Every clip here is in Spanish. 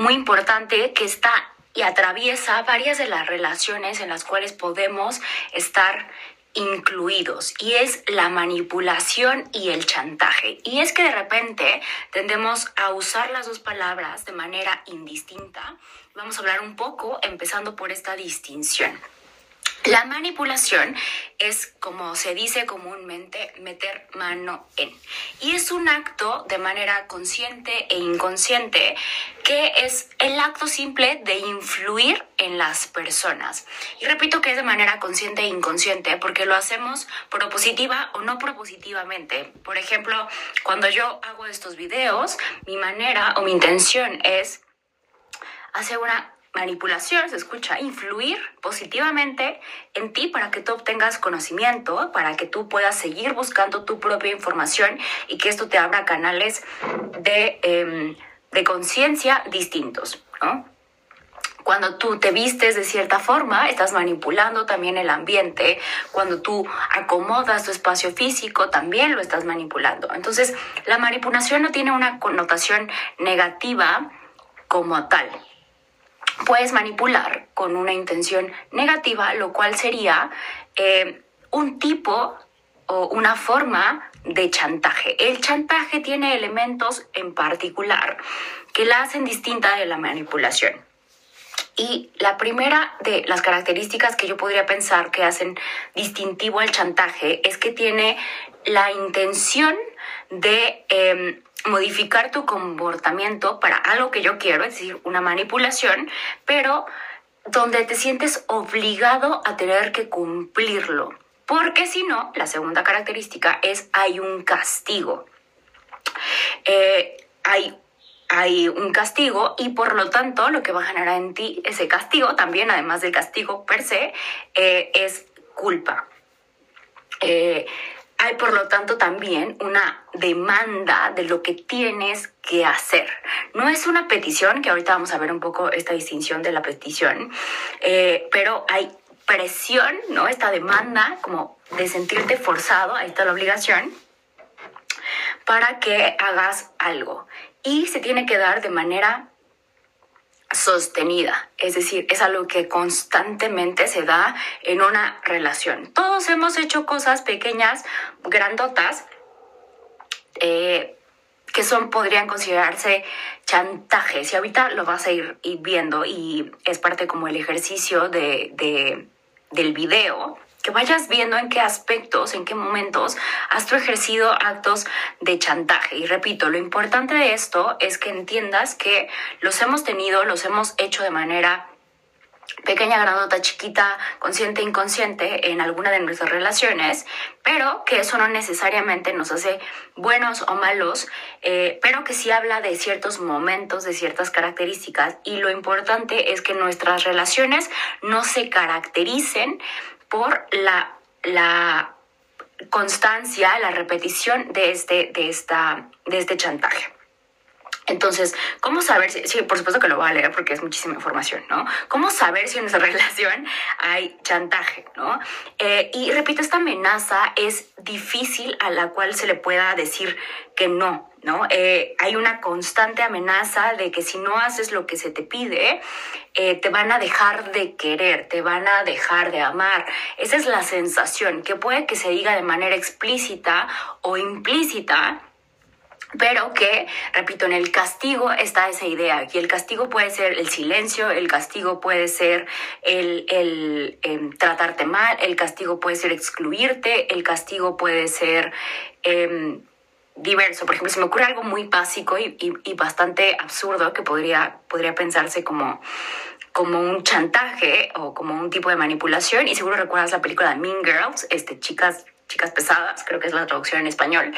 Muy importante que está y atraviesa varias de las relaciones en las cuales podemos estar incluidos y es la manipulación y el chantaje. Y es que de repente tendemos a usar las dos palabras de manera indistinta. Vamos a hablar un poco empezando por esta distinción. La manipulación es, como se dice comúnmente, meter mano en. Y es un acto de manera consciente e inconsciente que es el acto simple de influir en las personas. Y repito que es de manera consciente e inconsciente porque lo hacemos propositiva o no propositivamente. Por ejemplo, cuando yo hago estos videos, mi manera o mi intención es hacer una manipulación, se escucha, influir positivamente en ti para que tú obtengas conocimiento, para que tú puedas seguir buscando tu propia información y que esto te abra canales de, em, de conciencia distintos, ¿no? Cuando tú te vistes de cierta forma, estás manipulando también el ambiente. Cuando tú acomodas tu espacio físico, también lo estás manipulando. Entonces, la manipulación no tiene una connotación negativa como tal puedes manipular con una intención negativa, lo cual sería eh, un tipo o una forma de chantaje. El chantaje tiene elementos en particular que la hacen distinta de la manipulación. Y la primera de las características que yo podría pensar que hacen distintivo al chantaje es que tiene la intención de em, modificar tu comportamiento para algo que yo quiero, es decir, una manipulación, pero donde te sientes obligado a tener que cumplirlo. Porque si no, la segunda característica es hay un castigo. Eh, hay, hay un castigo y por lo tanto lo que va a generar en ti ese castigo, también además del castigo per se, eh, es culpa. Eh, hay por lo tanto también una demanda de lo que tienes que hacer. No es una petición, que ahorita vamos a ver un poco esta distinción de la petición, eh, pero hay presión, ¿no? Esta demanda como de sentirte forzado, ahí está la obligación, para que hagas algo. Y se tiene que dar de manera sostenida, es decir, es algo que constantemente se da en una relación. Todos hemos hecho cosas pequeñas, grandotas, eh, que son, podrían considerarse chantajes. Y ahorita lo vas a ir, viendo y es parte como el ejercicio de, de, del video que vayas viendo en qué aspectos, en qué momentos has tú ejercido actos de chantaje. Y repito, lo importante de esto es que entiendas que los hemos tenido, los hemos hecho de manera pequeña, grandota, chiquita, consciente, inconsciente en alguna de nuestras relaciones, pero que eso no necesariamente nos hace buenos o malos, eh, pero que sí habla de ciertos momentos, de ciertas características y lo importante es que nuestras relaciones no se caractericen por la, la constancia, la repetición de este, de esta, de este chantaje. Entonces, ¿cómo saber si, por supuesto que lo voy a leer porque es muchísima información, ¿no? ¿Cómo saber si en nuestra relación hay chantaje, ¿no? Eh, y repito, esta amenaza es difícil a la cual se le pueda decir que no, ¿no? Eh, hay una constante amenaza de que si no haces lo que se te pide, eh, te van a dejar de querer, te van a dejar de amar. Esa es la sensación que puede que se diga de manera explícita o implícita pero que, repito, en el castigo está esa idea, y el castigo puede ser el silencio, el castigo puede ser el, el, em, tratarte mal, el castigo puede ser excluirte, el castigo puede ser em, diverso. Por ejemplo, se me ocurre algo muy básico y, y, bastante absurdo que podría, podría pensarse como como un chantaje o como un tipo de manipulación y seguro recuerdas la película Mean Girls, este, chicas chicas pesadas, creo que es la traducción en español,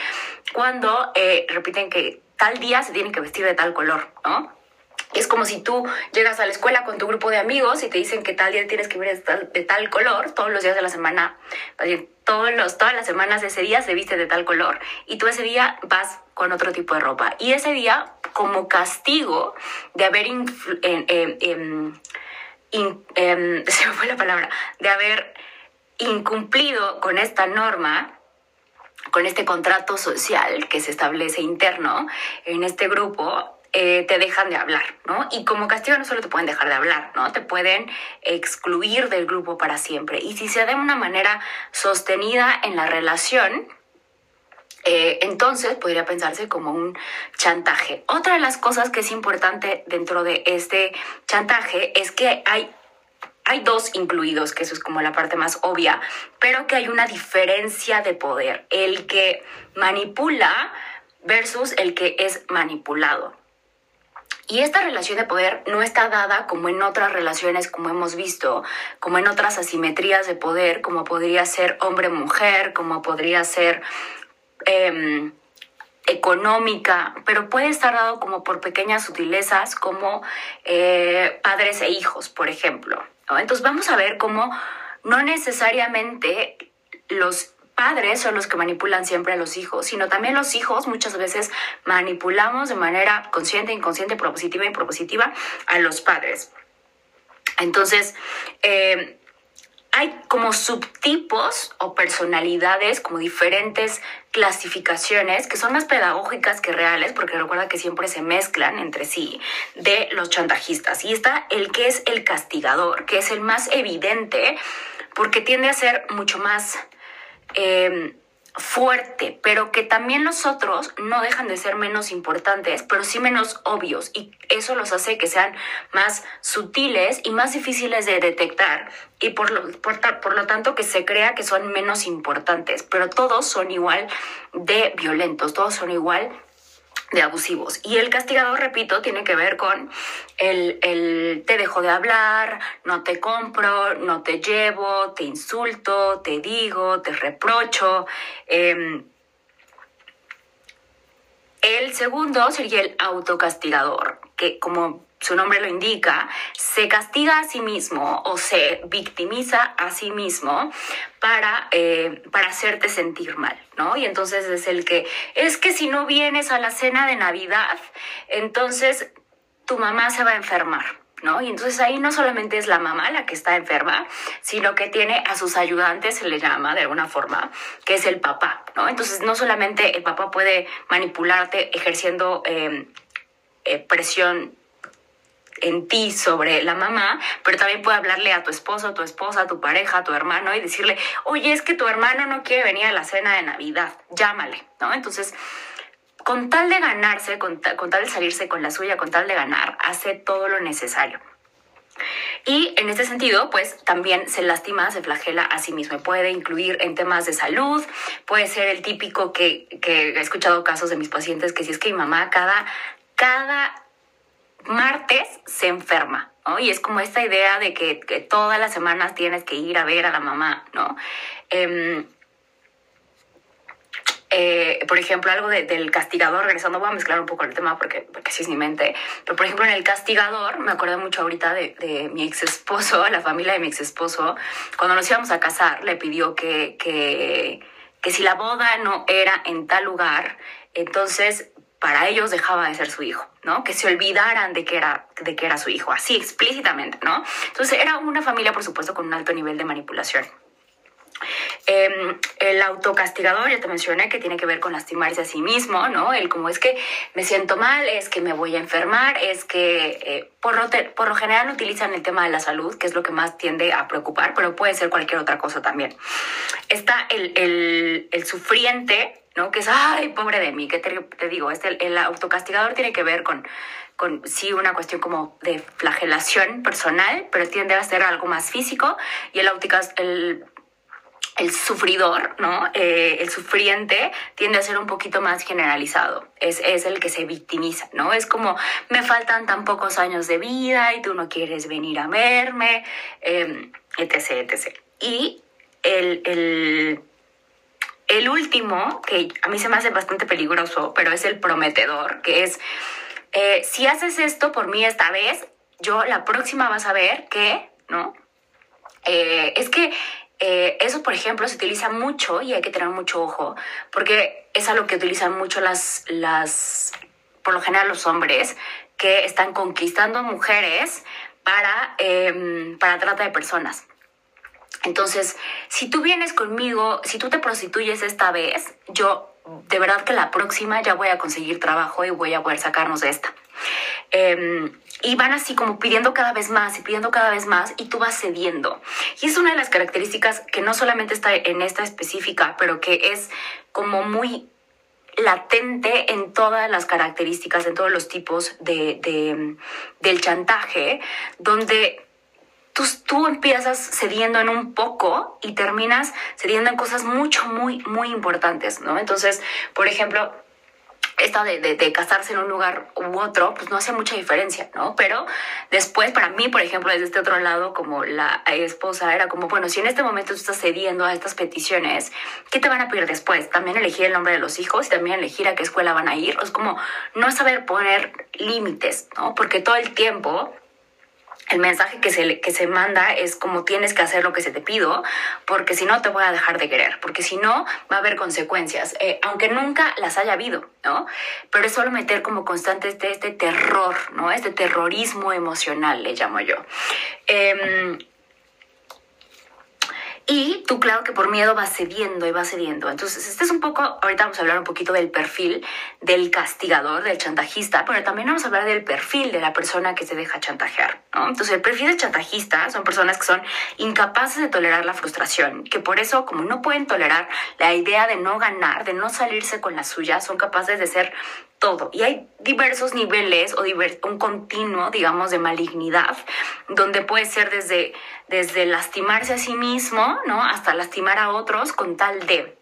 cuando eh, repiten que tal día se tienen que vestir de tal color, ¿no? Es como si tú llegas a la escuela con tu grupo de amigos y te dicen que tal día tienes que ir de tal, color, todos los días de la semana, todos todas las semanas de ese día se viste de tal color y tú ese día vas con otro tipo de ropa. Y ese día, como castigo de haber, em, se me fue la palabra, de haber incumplido con esta norma, con este contrato social que se establece interno en este grupo, eh, te dejan de hablar, ¿no? Y como castigo no solo te pueden dejar de hablar, ¿no? Te pueden excluir del grupo para siempre. Y si se da de una manera sostenida en la relación, eh, entonces podría pensarse como un chantaje. Otra de las cosas que es importante dentro de este chantaje es que hay hay dos incluidos, que eso es como la parte más obvia, pero que hay una diferencia de poder. El que manipula versus el que es manipulado. Y esta relación de poder no está dada como en otras relaciones, como hemos visto, como en otras asimetrías de poder, como podría ser hombre-mujer, como podría ser em, económica, pero puede estar dado como por pequeñas sutilezas, como eh, padres e hijos, por ejemplo. Entonces vamos a ver cómo no necesariamente los padres son los que manipulan siempre a los hijos, sino también los hijos muchas veces manipulamos de manera consciente, inconsciente, propositiva y propositiva a los padres. Entonces, eh, hay como subtipos o personalidades, como diferentes clasificaciones que son más pedagógicas que reales, porque recuerda que siempre se mezclan entre sí de los chantajistas. Y está el que es el castigador, que es el más evidente, porque tiende a ser mucho más Em, fuerte, pero que también los otros no dejan de ser menos importantes, pero sí menos obvios y eso los hace que sean más sutiles y más difíciles de detectar y por lo, por lo tanto que se crea que son menos importantes, pero todos son igual de violentos, todos son igual de abusivos. Y el castigador, repito, tiene que ver con el, te dejo de hablar, no te compro, no te llevo, te insulto, te digo, te reprocho. Em, el segundo sería el autocastigador, que como su nombre lo indica, se castiga a sí mismo o se victimiza a sí mismo para, eh, para hacerte sentir mal, ¿no? Y entonces es el que, es que si no vienes a la cena de Navidad, entonces tu mamá se va a enfermar. ¿No? Y entonces ahí no solamente es la mamá la que está enferma, sino que tiene a sus ayudantes, se le llama de alguna forma, que es el papá, ¿no? Entonces no solamente el papá puede manipularte ejerciendo eh, eh, presión en ti sobre la mamá, pero también puede hablarle a tu esposo, a tu esposa, a tu pareja, a tu hermano y decirle, oye, es que tu hermano no quiere venir a la cena de Navidad, llámale, ¿no? Entonces, con tal de ganarse, con, con tal de salirse con la suya, con tal de ganar, hace todo lo necesario. Y en este sentido, pues también se lastima, se flagela a sí mismo. Puede incluir en temas de salud, puede ser el típico que, que he escuchado casos de mis pacientes que si es que mi mamá cada, cada martes se enferma, ¿no? Y es como esta idea de que, todas las semanas tienes que ir a ver a la mamá, ¿no? Em, eh, por ejemplo, algo del castigador, regresando, voy a mezclar un poco el tema porque, porque así es mi mente, pero por ejemplo en el castigador, me acuerdo mucho ahorita de, mi ex esposo, la familia de mi ex esposo, cuando nos íbamos a casar, le pidió que, que si la boda no era en tal lugar, entonces para ellos dejaba de ser su hijo, ¿no? Que se olvidaran de que era, de que era su hijo, así explícitamente, ¿no? Entonces era una familia, por supuesto, con un alto nivel de manipulación. Em, el autocastigador, ya te mencioné, que tiene que ver con lastimarse a sí mismo, ¿no? El como es que me siento mal, es que me voy a enfermar, es que eh, por, lo por, lo general utilizan el tema de la salud, que es lo que más tiende a preocupar, pero puede ser cualquier otra cosa también. Está el, el, el sufriente, ¿no? Que es, ay, pobre de mí, que te, digo, este, el autocastigador tiene que ver con, con, sí, una cuestión como de flagelación personal, pero tiende a ser algo más físico, y el, el, el sufridor, ¿no? Eh, el sufriente tiende a ser un poquito más generalizado, es, es, el que se victimiza, ¿no? Es como, me faltan tan pocos años de vida y tú no quieres venir a verme, eh, etc., etc. Y el, el último, que a mí se me hace bastante peligroso, pero es el prometedor, que es, eh, si haces esto por mí esta vez, yo la próxima vas a ver que, ¿no? Eh, es que eh, eso, por ejemplo, se utiliza mucho y hay que tener mucho ojo, porque es algo que utilizan mucho las, las, por lo general los hombres, que están conquistando mujeres para, em, para trata de personas. Entonces, si tú vienes conmigo, si tú te prostituyes esta vez, yo de verdad que la próxima ya voy a conseguir trabajo y voy a poder sacarnos de esta. Em, y van así como pidiendo cada vez más y pidiendo cada vez más y tú vas cediendo. Y es una de las características que no solamente está en esta específica, pero que es como muy latente en todas las características, en todos los tipos de, de del chantaje, donde entonces tú empiezas cediendo en un poco y terminas cediendo en cosas mucho, muy, muy importantes, ¿no? Entonces, por ejemplo, esta de, de, casarse en un lugar u otro, pues no hace mucha diferencia, ¿no? Pero después, para mí, por ejemplo, desde este otro lado, como la esposa, era como, bueno, si en este momento tú estás cediendo a estas peticiones, ¿qué te van a pedir después? También elegir el nombre de los hijos y también elegir a qué escuela van a ir. Es como no saber poner límites, ¿no? Porque todo el tiempo el mensaje que se, que se manda es como tienes que hacer lo que se te pido, porque si no te voy a dejar de querer, porque si no va a haber consecuencias, eh, aunque nunca las haya habido, ¿no? Pero es solo meter como constante este, este terror, ¿no? Este terrorismo emocional, le llamo yo. Eh, y tú, claro que por miedo vas cediendo y vas cediendo. Entonces, este es un poco, ahorita vamos a hablar un poquito del perfil del castigador, del chantajista, pero también vamos a hablar del perfil de la persona que se deja chantajear. ¿no? Entonces, el perfil del chantajista son personas que son incapaces de tolerar la frustración, que por eso, como no pueden tolerar la idea de no ganar, de no salirse con la suya, son capaces de ser todo. Y hay diversos niveles o un continuo, digamos, de malignidad, donde puede ser desde, desde lastimarse a sí mismo, ¿no? Hasta lastimar a otros con tal de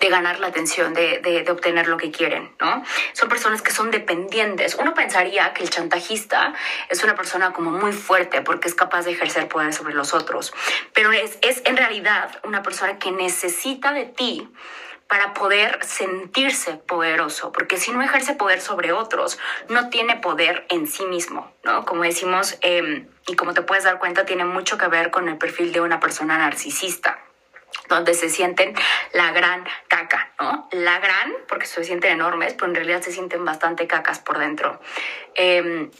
de ganar la atención, de, de, de, obtener lo que quieren, ¿no? Son personas que son dependientes. Uno pensaría que el chantajista es una persona como muy fuerte porque es capaz de ejercer poder sobre los otros, pero es, es en realidad una persona que necesita de ti para poder sentirse poderoso, porque si no ejerce poder sobre otros, no tiene poder en sí mismo, ¿no? Como decimos, em, y como te puedes dar cuenta, tiene mucho que ver con el perfil de una persona narcisista donde se sienten la gran caca, ¿no? La gran, porque se sienten enormes, pero en realidad se sienten bastante cacas por dentro. Eh,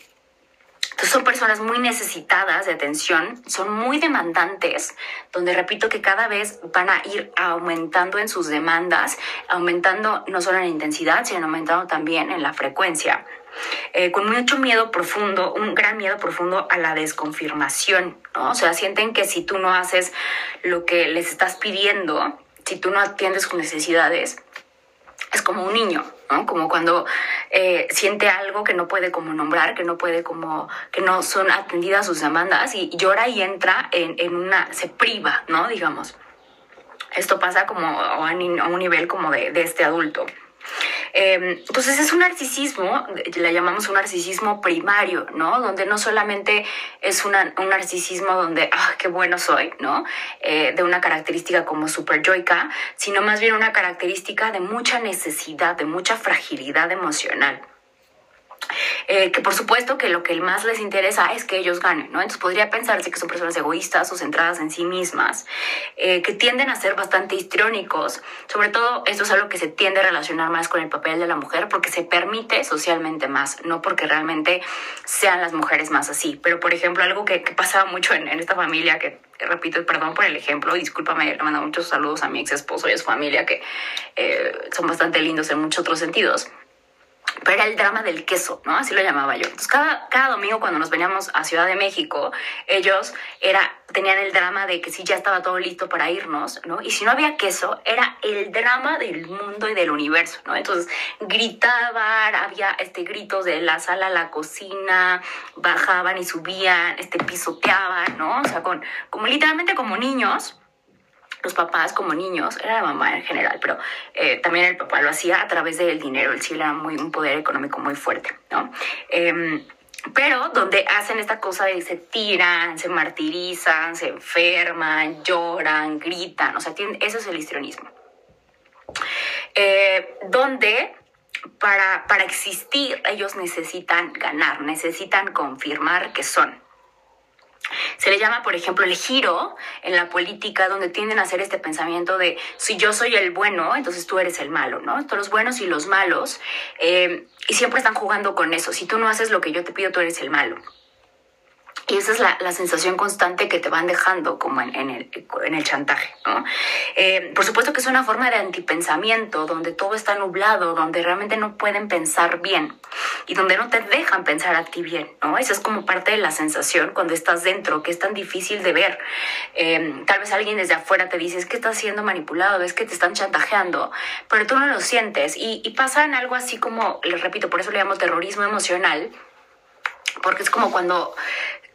son personas muy necesitadas de atención, son muy demandantes, donde repito que cada vez van a ir aumentando en sus demandas, aumentando no solo en intensidad, sino aumentando también en la frecuencia. Eh, con mucho miedo profundo, un gran miedo profundo a la desconfirmación, ¿no? O sea, sienten que si tú no haces lo que les estás pidiendo, si tú no atiendes sus necesidades, es como un niño, ¿no? Como cuando eh, siente algo que no puede como nombrar, que no puede como, que no son atendidas sus demandas y llora y entra en, en una, se priva, ¿no? Digamos. Esto pasa como a un nivel como de, de este adulto. Em, entonces es un narcisismo, le llamamos un narcisismo primario, ¿no? Donde no solamente es un narcisismo donde, ah, qué bueno soy, ¿no? Eh, de una característica como super joica, sino más bien una característica de mucha necesidad, de mucha fragilidad emocional. Eh, que por supuesto que lo que más les interesa es que ellos ganen, ¿no? Entonces podría pensarse que son personas egoístas o centradas en sí mismas, eh, que tienden a ser bastante histriónicos. Sobre todo, esto es algo que se tiende a relacionar más con el papel de la mujer porque se permite socialmente más, no porque realmente sean las mujeres más así. Pero, por ejemplo, algo que, pasaba mucho en, esta familia, que repito, perdón por el ejemplo, discúlpame, le mando muchos saludos a mi ex esposo y a su familia, que eh, son bastante lindos en muchos otros sentidos pero era el drama del queso, ¿no? Así lo llamaba yo. Entonces, cada, cada domingo cuando nos veníamos a Ciudad de México, ellos era, tenían el drama de que si ya estaba todo listo para irnos, ¿no? Y si no había queso, era el drama del mundo y del universo, ¿no? Entonces, gritaban, había este, gritos de la sala a la cocina, bajaban y subían, este, pisoteaban, ¿no? O sea, con, como literalmente como niños, los papás como niños, era la mamá en general, pero eh, también el papá lo hacía a través del dinero, el sí era muy, un poder económico muy fuerte, ¿no? Em, pero donde hacen esta cosa de se tiran, se martirizan, se enferman, lloran, gritan, o sea, eso es el histrionismo. eh, donde para, para existir ellos necesitan ganar, necesitan confirmar que son. Se le llama, por ejemplo, el giro en la política, donde tienden a hacer este pensamiento de si yo soy el bueno, entonces tú eres el malo, ¿no? Todos los buenos y los malos, eh, y siempre están jugando con eso. Si tú no haces lo que yo te pido, tú eres el malo. Y esa es la, la, sensación constante que te van dejando como en, el, en el, chantaje. ¿no? Eh, por supuesto que es una forma de antipensamiento, donde todo está nublado, donde realmente no pueden pensar bien y donde no te dejan pensar a ti bien. ¿no? Esa es como parte de la sensación cuando estás dentro, que es tan difícil de ver. Eh, tal vez alguien desde afuera te dice, es que estás siendo manipulado, es que te están chantajeando, pero tú no lo sientes. Y, y pasa en algo así como, les repito, por eso le llamo terrorismo emocional, porque es como cuando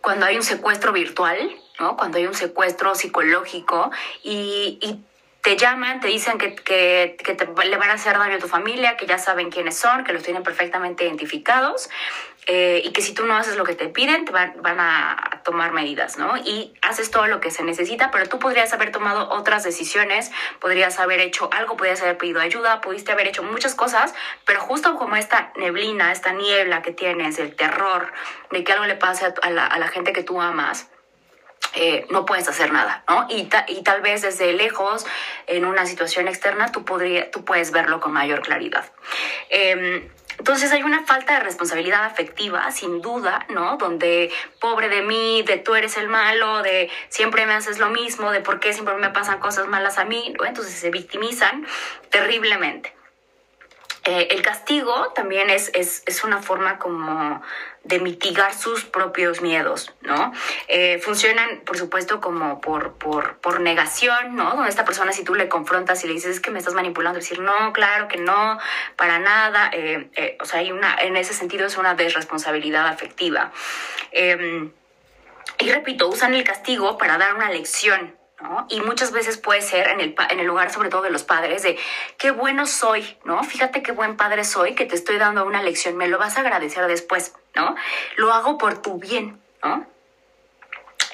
cuando hay un secuestro virtual, ¿no? Cuando hay un secuestro psicológico y, y te llaman, te dicen que, que, te, le van a hacer daño a tu familia, que ya saben quiénes son, que los tienen perfectamente identificados eh, y que si tú no haces lo que te piden, te van, a tomar medidas, ¿no? Y haces todo lo que se necesita, pero tú podrías haber tomado otras decisiones, podrías haber hecho algo, podrías haber pedido ayuda, pudiste haber hecho muchas cosas, pero justo como esta neblina, esta niebla que tienes, el terror de que algo le pase a, la, a la gente que tú amas, eh, no puedes hacer nada, ¿no? Y, y, tal vez desde lejos, en una situación externa, tú, podría, tú puedes verlo con mayor claridad. Eh, entonces hay una falta de responsabilidad afectiva, sin duda, ¿no? Donde pobre de mí, de tú eres el malo, de siempre me haces lo mismo, de por qué siempre me pasan cosas malas a mí. Entonces se victimizan terriblemente. Eh, el castigo también es, es, es, una forma como de mitigar sus propios miedos, ¿no? Eh, funcionan, por supuesto, como por, por, por, negación, ¿no? Donde esta persona, si tú le confrontas y le dices, es que me estás manipulando, decir, no, claro que no, para nada. Eh, o sea, hay una, en ese sentido es una desresponsabilidad afectiva. Em, y repito, usan el castigo para dar una lección, Y muchas veces puede ser en el, en el lugar, sobre todo de los padres, de qué bueno soy, ¿no? Fíjate qué buen padre soy, que te estoy dando una lección, me lo vas a agradecer después, ¿no? Lo hago por tu bien, ¿no?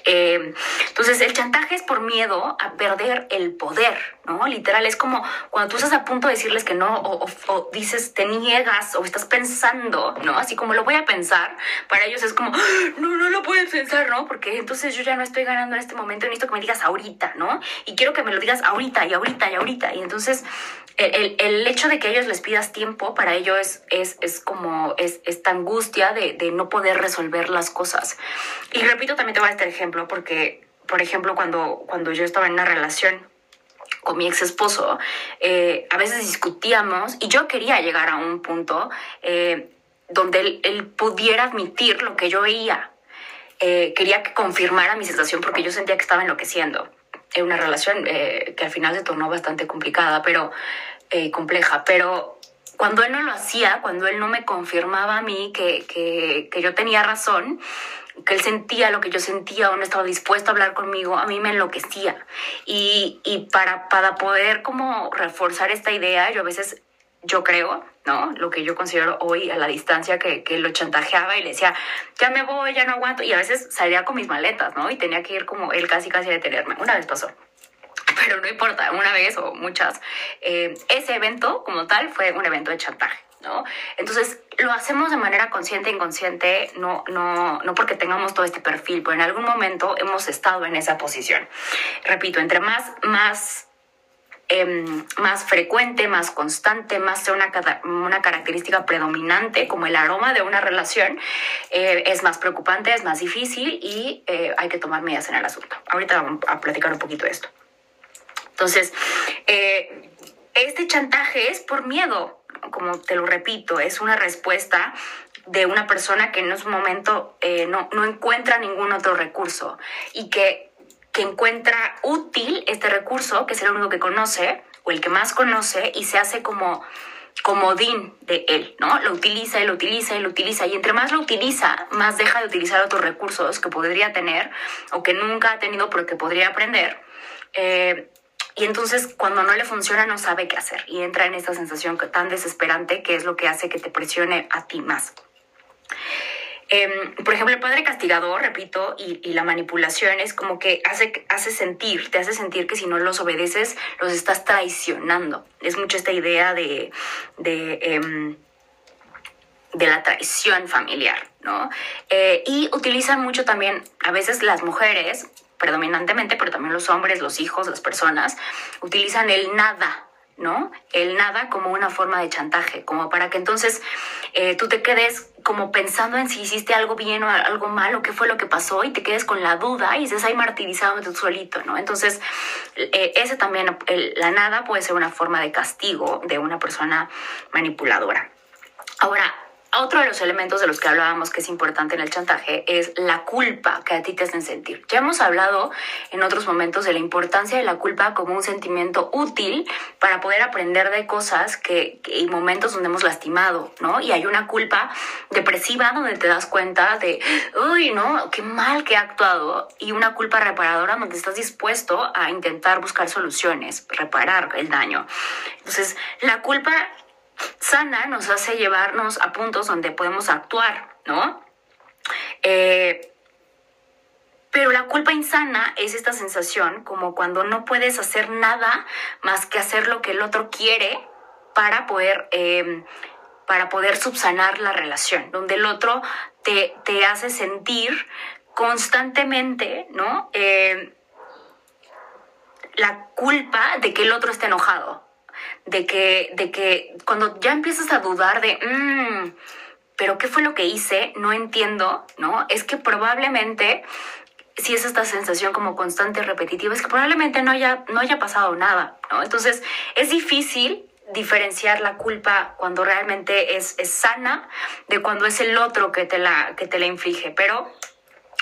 Eh, entonces, el chantaje es por miedo a perder el poder, ¿no? Literal, es como cuando tú estás a punto de decirles que no, o, dices, te niegas, o estás pensando, ¿no? Así como lo voy a pensar, para ellos es como, no, no lo puedes pensar, ¿no? Porque entonces yo ya no estoy ganando en este momento, necesito que me digas ahorita, ¿no? Y quiero que me lo digas ahorita, y ahorita, y ahorita. Y entonces, el, el, hecho de que ellos les pidas tiempo, para ellos es, es, es como, es esta angustia de, de no poder resolver las cosas. Y repito, también te voy a este ejemplo porque, por ejemplo, cuando, cuando yo estaba en una relación con mi ex esposo, eh, a veces discutíamos y yo quería llegar a un punto eh, donde él, él, pudiera admitir lo que yo veía. Eh, quería que confirmara mi sensación porque yo sentía que estaba enloqueciendo. En una relación eh, que al final se tornó bastante complicada, pero eh, compleja. Pero cuando él no lo hacía, cuando él no me confirmaba a mí que, que, que yo tenía razón, que él sentía lo que yo sentía o no estaba dispuesto a hablar conmigo, a mí me enloquecía. Y, y para, para poder como reforzar esta idea, yo a veces, yo creo, ¿no? Lo que yo considero hoy a la distancia que, que lo chantajeaba y le decía, ya me voy, ya no aguanto. Y a veces salía con mis maletas, ¿no? Y tenía que ir como él casi, casi a detenerme. Una vez pasó pero no importa, una vez o muchas. Eh, ese evento como tal fue un evento de chantaje. Entonces, lo hacemos de manera consciente e inconsciente, no, no, no porque tengamos todo este perfil, pero en algún momento hemos estado en esa posición. Repito, entre más, más eh, más frecuente, más constante, más sea una, una, característica predominante como el aroma de una relación, eh, es más preocupante, es más difícil y eh, hay que tomar medidas en el asunto. Ahorita vamos a platicar un poquito de esto. Entonces, eh, este chantaje es por miedo, como te lo repito, es una respuesta de una persona que en ese momento eh, no, no, encuentra ningún otro recurso y que, que encuentra útil este recurso, que es el único que conoce o el que más conoce y se hace como comodín de él, ¿no? Lo utiliza y lo utiliza y lo utiliza y entre más lo utiliza, más deja de utilizar otros recursos que podría tener o que nunca ha tenido pero que podría aprender. Eh, y entonces cuando no le funciona no sabe qué hacer y entra en esta sensación tan desesperante que es lo que hace que te presione a ti más. Em, por ejemplo, el padre castigador, repito, y, la manipulación es como que hace, hace sentir, te hace sentir que si no los obedeces, los estás traicionando. Es mucho esta idea de, de, em, la traición familiar, ¿no? Eh, y utilizan mucho también, a veces las mujeres, predominantemente, pero también los hombres, los hijos, las personas, utilizan el nada, ¿no? El nada como una forma de chantaje, como para que entonces eh, tú te quedes como pensando en si hiciste algo bien o algo malo, qué fue lo que pasó y te quedes con la duda y estés ahí martirizado tú solito, ¿no? Entonces, eh, ese también, la nada puede ser una forma de castigo de una persona manipuladora. Ahora, otro de los elementos de los que hablábamos que es importante en el chantaje es la culpa que a ti te hacen sentir. Ya hemos hablado en otros momentos de la importancia de la culpa como un sentimiento útil para poder aprender de cosas que, y momentos donde hemos lastimado, ¿no? Y hay una culpa depresiva donde te das cuenta de, uy, no, qué mal que he actuado, y una culpa reparadora donde estás dispuesto a intentar buscar soluciones, reparar el daño. Entonces, la culpa sana nos hace llevarnos a puntos donde podemos actuar, ¿no? Eh, pero la culpa insana es esta sensación como cuando no puedes hacer nada más que hacer lo que el otro quiere para poder, em, para poder subsanar la relación, donde el otro te, hace sentir constantemente, ¿no? Eh, la culpa de que el otro esté enojado, de que, de que cuando ya empiezas a dudar de, mm, pero ¿qué fue lo que hice? No entiendo, ¿no? Es que probablemente, si es esta sensación como constante repetitiva, es que probablemente no haya, no haya pasado nada, ¿no? Entonces, es difícil diferenciar la culpa cuando realmente es, es sana de cuando es el otro que te la, que te la inflige, pero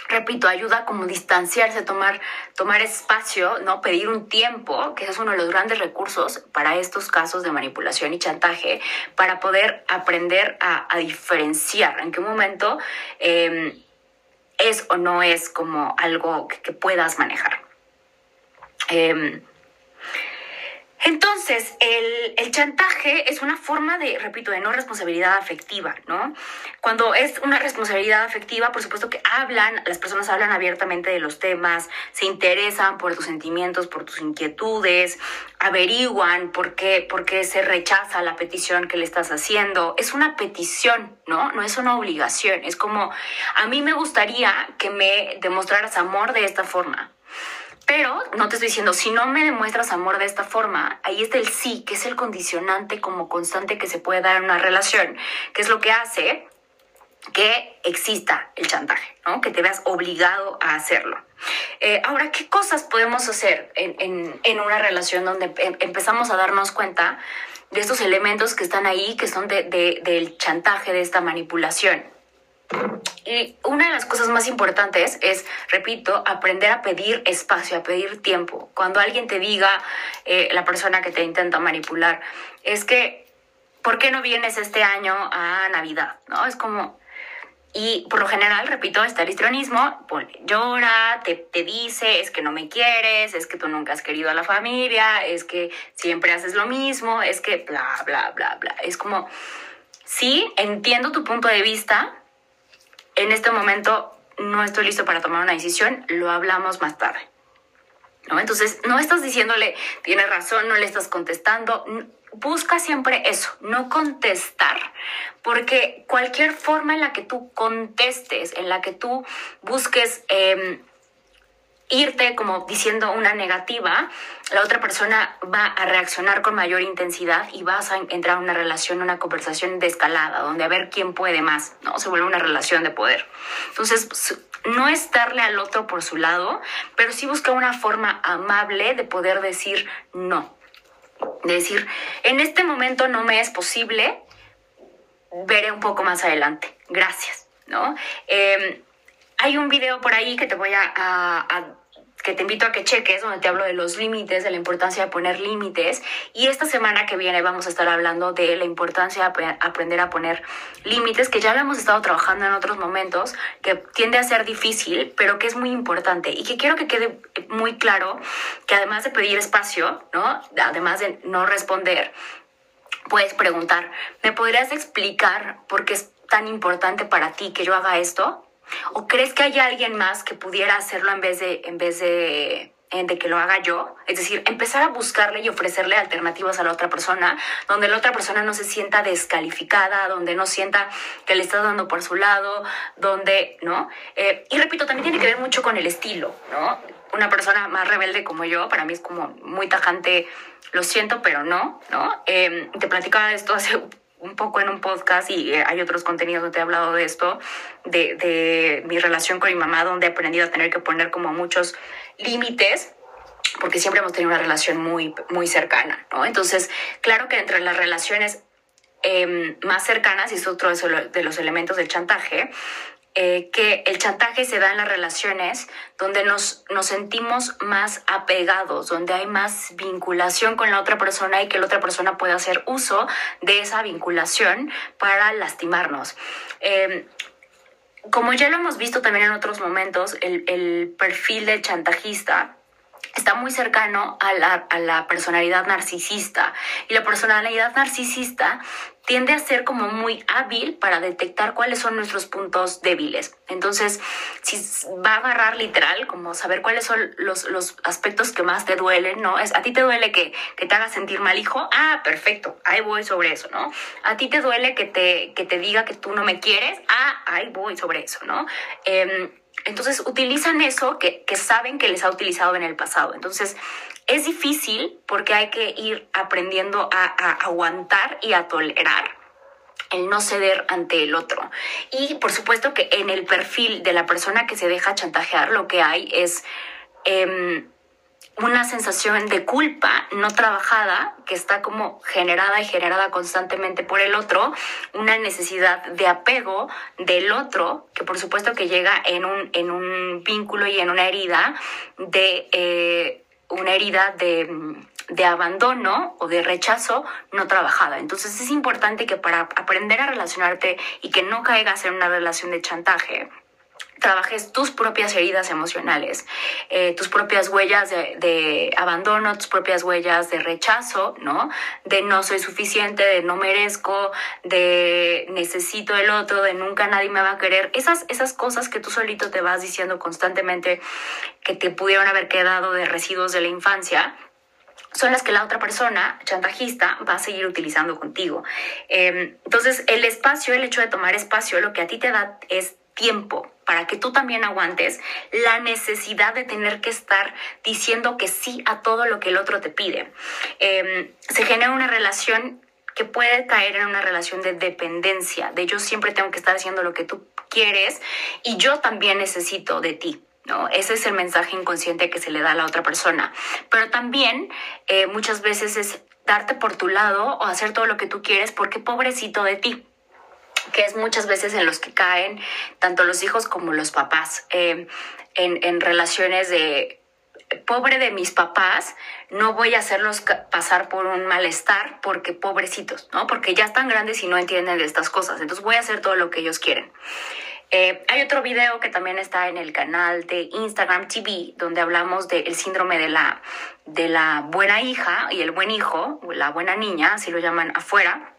repito, ayuda como distanciarse, tomar, tomar espacio, ¿no? Pedir un tiempo, que es uno de los grandes recursos para estos casos de manipulación y chantaje, para poder aprender a, diferenciar en qué momento em, es o no es como algo que, puedas manejar. Em, entonces, el, chantaje es una forma de, repito, de no responsabilidad afectiva, ¿no? Cuando es una responsabilidad afectiva, por supuesto que hablan, las personas hablan abiertamente de los temas, se interesan por tus sentimientos, por tus inquietudes, averiguan por qué, por qué se rechaza la petición que le estás haciendo. Es una petición, ¿no? No es una obligación. Es como, a mí me gustaría que me demostraras amor de esta forma. Pero no te estoy diciendo, si no me demuestras amor de esta forma, ahí está el sí, que es el condicionante como constante que se puede dar en una relación, que es lo que hace que exista el chantaje, ¿no? que te veas obligado a hacerlo. Eh, ahora, ¿qué cosas podemos hacer en, una relación donde em, empezamos a darnos cuenta de estos elementos que están ahí, que son del chantaje, de esta manipulación? Y una de las cosas más importantes es, repito, aprender a pedir espacio, a pedir tiempo. Cuando alguien te diga, eh, la persona que te intenta manipular, es que, ¿por qué no vienes este año a Navidad? ¿No? Es como, y por lo general, repito, está el histrionismo, llora, te, te, dice, es que no me quieres, es que tú nunca has querido a la familia, es que siempre haces lo mismo, es que bla, bla, bla, bla. Es como, sí, entiendo tu punto de vista, en este momento no estoy listo para tomar una decisión, lo hablamos más tarde. ¿No? Entonces, no estás diciéndole, tiene razón, no le estás contestando. Busca siempre eso, no contestar, porque cualquier forma en la que tú contestes, en la que tú busques em, irte como diciendo una negativa, la otra persona va a reaccionar con mayor intensidad y vas a entrar a una relación, una conversación de escalada, donde a ver quién puede más, ¿no? Se vuelve una relación de poder. Entonces, no es darle al otro por su lado, pero sí buscar una forma amable de poder decir no. De decir, en este momento no me es posible, veré un poco más adelante. Gracias, ¿no? Em, hay un video por ahí que te voy a, te invito a que cheques, donde te hablo de los límites, de la importancia de poner límites. Y esta semana que viene vamos a estar hablando de la importancia de aprender a poner límites, que ya lo hemos estado trabajando en otros momentos, que tiende a ser difícil, pero que es muy importante. Y que quiero que quede muy claro que además de pedir espacio, ¿no? Además de no responder, puedes preguntar, ¿me podrías explicar por qué, tan importante para ti que yo haga esto? ¿O crees que hay alguien más que pudiera hacerlo en vez de, en vez de de que lo haga yo, es decir, empezar a buscarle y ofrecerle alternativas a la otra persona, donde la otra persona no se sienta descalificada, donde no sienta que le estás dando por su lado, donde, ¿no? Eh, y repito, también tiene que ver mucho con el estilo, ¿no? Una persona más rebelde como yo, para mí es como muy tajante, lo siento, pero no, ¿no? Eh, te platicaba esto hace un poco en un podcast y eh, hay otros contenidos donde he hablado de esto, de, mi relación con mi mamá, donde he aprendido a tener que poner como muchos límites porque siempre hemos tenido una relación muy, muy cercana, ¿no? Entonces, claro que entre las relaciones eh, más cercanas, y es otro de los elementos del chantaje, eh, que el chantaje se da en las relaciones donde nos, nos sentimos más apegados, donde hay más vinculación con la otra persona y que la otra persona puede hacer uso de esa vinculación para lastimarnos. Eh, como ya lo hemos visto también en otros momentos, el, el perfil del chantajista está muy cercano a la, a la, personalidad narcisista. Y la personalidad narcisista tiende a ser como muy hábil para detectar cuáles son nuestros puntos débiles. Entonces, si va a agarrar literal, como saber cuáles son los, los aspectos que más te duelen, ¿no? Es, a ti te duele que, que, te haga sentir mal, hijo. Ah, perfecto, ahí voy sobre eso, ¿no? A ti te duele que te, que te diga que tú no me quieres. Ah, ahí voy sobre eso, ¿no? Eh, entonces utilizan eso que, que, saben que les ha utilizado en el pasado. Entonces es difícil porque hay que ir aprendiendo a, aguantar y a tolerar el no ceder ante el otro. Y por supuesto que en el perfil de la persona que se deja chantajear lo que hay es... Eh, una sensación de culpa no trabajada que está como generada y generada constantemente por el otro, una necesidad de apego del otro, que por supuesto que llega en un, en un vínculo y en una herida de eh, una herida de, de abandono o de rechazo no trabajada. Entonces es importante que para aprender a relacionarte y que no caigas en una relación de chantaje, trabajes tus propias heridas emocionales, eh, tus propias huellas de, abandono, tus propias huellas de rechazo, ¿no? De no soy suficiente, de no merezco, de necesito el otro, de nunca nadie me va a querer. Esas, esas cosas que tú solito te vas diciendo constantemente que te pudieron haber quedado de residuos de la infancia, son las que la otra persona chantajista va a seguir utilizando contigo. Eh, entonces, el espacio, el hecho de tomar espacio, lo que a ti te da es tiempo para que tú también aguantes la necesidad de tener que estar diciendo que sí a todo lo que el otro te pide. Eh, se genera una relación que puede caer en una relación de dependencia, de yo siempre tengo que estar haciendo lo que tú quieres y yo también necesito de ti. ¿No? Ese es el mensaje inconsciente que se le da a la otra persona. Pero también eh, muchas veces es darte por tu lado o hacer todo lo que tú quieres porque pobrecito de ti que es muchas veces en los que caen tanto los hijos como los papás, eh, en, relaciones de pobre de mis papás, no voy a hacerlos pasar por un malestar porque pobrecitos, ¿no? Porque ya están grandes y no entienden de estas cosas, entonces voy a hacer todo lo que ellos quieren. Eh, hay otro video que también está en el canal de Instagram TV, donde hablamos del síndrome de la, de la buena hija y el buen hijo, la buena niña, así lo llaman afuera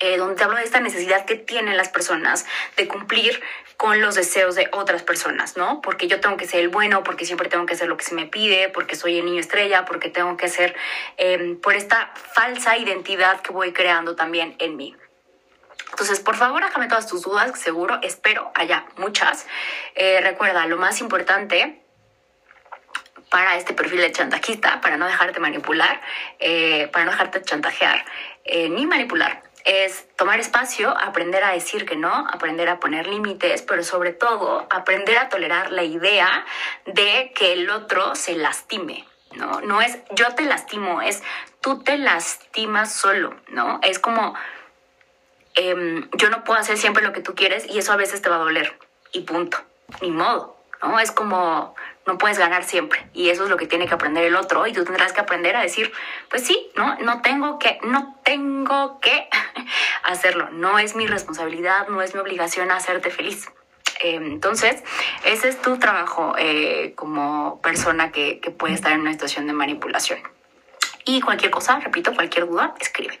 eh, donde hablo de esta necesidad que tienen las personas de cumplir con los deseos de otras personas, ¿no? Porque yo tengo que ser el bueno, porque siempre tengo que hacer lo que se me pide, porque soy el niño estrella, porque tengo que ser em, por esta falsa identidad que voy creando también en mí. Entonces, por favor, déjame todas tus dudas, seguro, espero haya muchas. Eh, recuerda, lo más importante para este perfil de chantajista, para no dejarte manipular, eh, para no dejarte chantajear, ni manipular, es tomar espacio, aprender a decir que no, aprender a poner límites, pero sobre todo aprender a tolerar la idea de que el otro se lastime. No, no es yo te lastimo, es tú te lastimas solo, ¿no? Es como eh, yo no puedo hacer siempre lo que tú quieres y eso a veces te va a doler y punto, ni modo, ¿no? Es como no puedes ganar siempre y eso es lo que tiene que aprender el otro y tú tendrás que aprender a decir, pues sí, no, no tengo que, no tengo que hacerlo, no es mi responsabilidad, no es mi obligación hacerte feliz. Em, entonces, ese es tu trabajo eh, como persona que, que puede estar en una situación de manipulación. Y cualquier cosa, repito, cualquier duda, escribe.